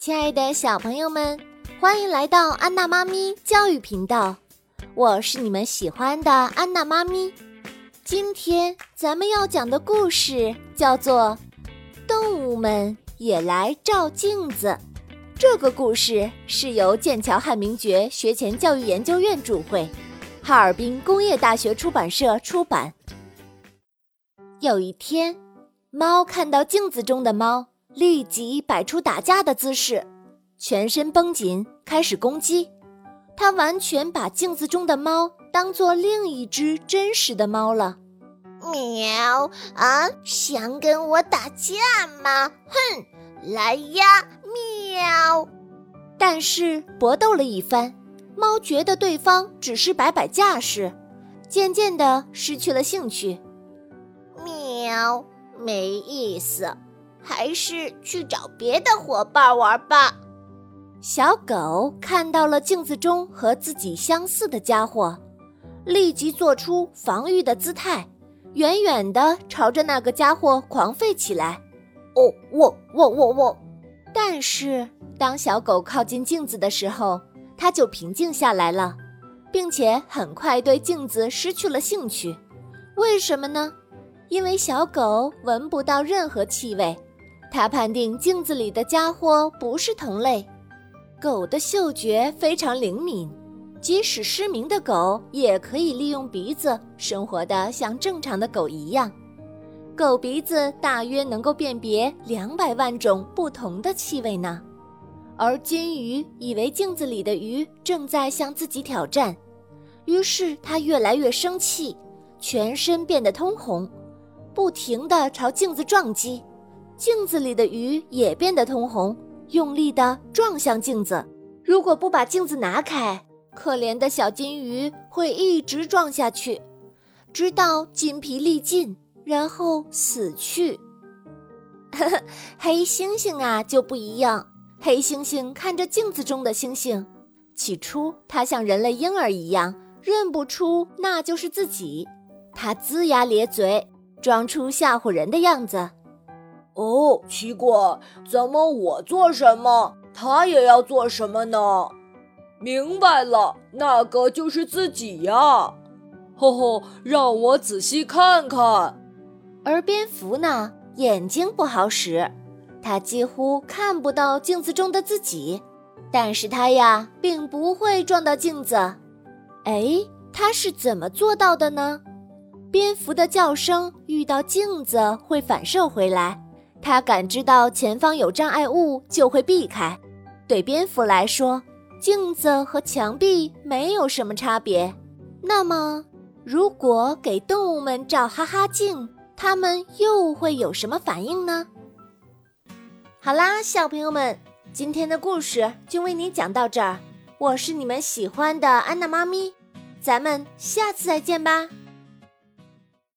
亲爱的小朋友们，欢迎来到安娜妈咪教育频道，我是你们喜欢的安娜妈咪。今天咱们要讲的故事叫做《动物们也来照镜子》。这个故事是由剑桥汉明爵学前教育研究院主会，哈尔滨工业大学出版社出版。有一天，猫看到镜子中的猫。立即摆出打架的姿势，全身绷紧，开始攻击。他完全把镜子中的猫当做另一只真实的猫了。喵啊！想跟我打架吗？哼，来呀！喵。但是搏斗了一番，猫觉得对方只是摆摆架势，渐渐的失去了兴趣。喵，没意思。还是去找别的伙伴玩吧。小狗看到了镜子中和自己相似的家伙，立即做出防御的姿态，远远地朝着那个家伙狂吠起来。哦，我我我我！但是当小狗靠近镜子的时候，它就平静下来了，并且很快对镜子失去了兴趣。为什么呢？因为小狗闻不到任何气味。他判定镜子里的家伙不是同类。狗的嗅觉非常灵敏，即使失明的狗也可以利用鼻子生活的像正常的狗一样。狗鼻子大约能够辨别两百万种不同的气味呢。而金鱼以为镜子里的鱼正在向自己挑战，于是它越来越生气，全身变得通红，不停地朝镜子撞击。镜子里的鱼也变得通红，用力地撞向镜子。如果不把镜子拿开，可怜的小金鱼会一直撞下去，直到筋疲力尽，然后死去。呵呵，黑猩猩啊就不一样。黑猩猩看着镜子中的猩猩，起初它像人类婴儿一样认不出那就是自己，它龇牙咧嘴，装出吓唬人的样子。哦，奇怪，怎么我做什么，他也要做什么呢？明白了，那个就是自己呀！吼吼，让我仔细看看。而蝙蝠呢，眼睛不好使，它几乎看不到镜子中的自己。但是它呀，并不会撞到镜子。哎，它是怎么做到的呢？蝙蝠的叫声遇到镜子会反射回来。它感知到前方有障碍物就会避开。对蝙蝠来说，镜子和墙壁没有什么差别。那么，如果给动物们照哈哈镜，它们又会有什么反应呢？好啦，小朋友们，今天的故事就为你讲到这儿。我是你们喜欢的安娜妈咪，咱们下次再见吧。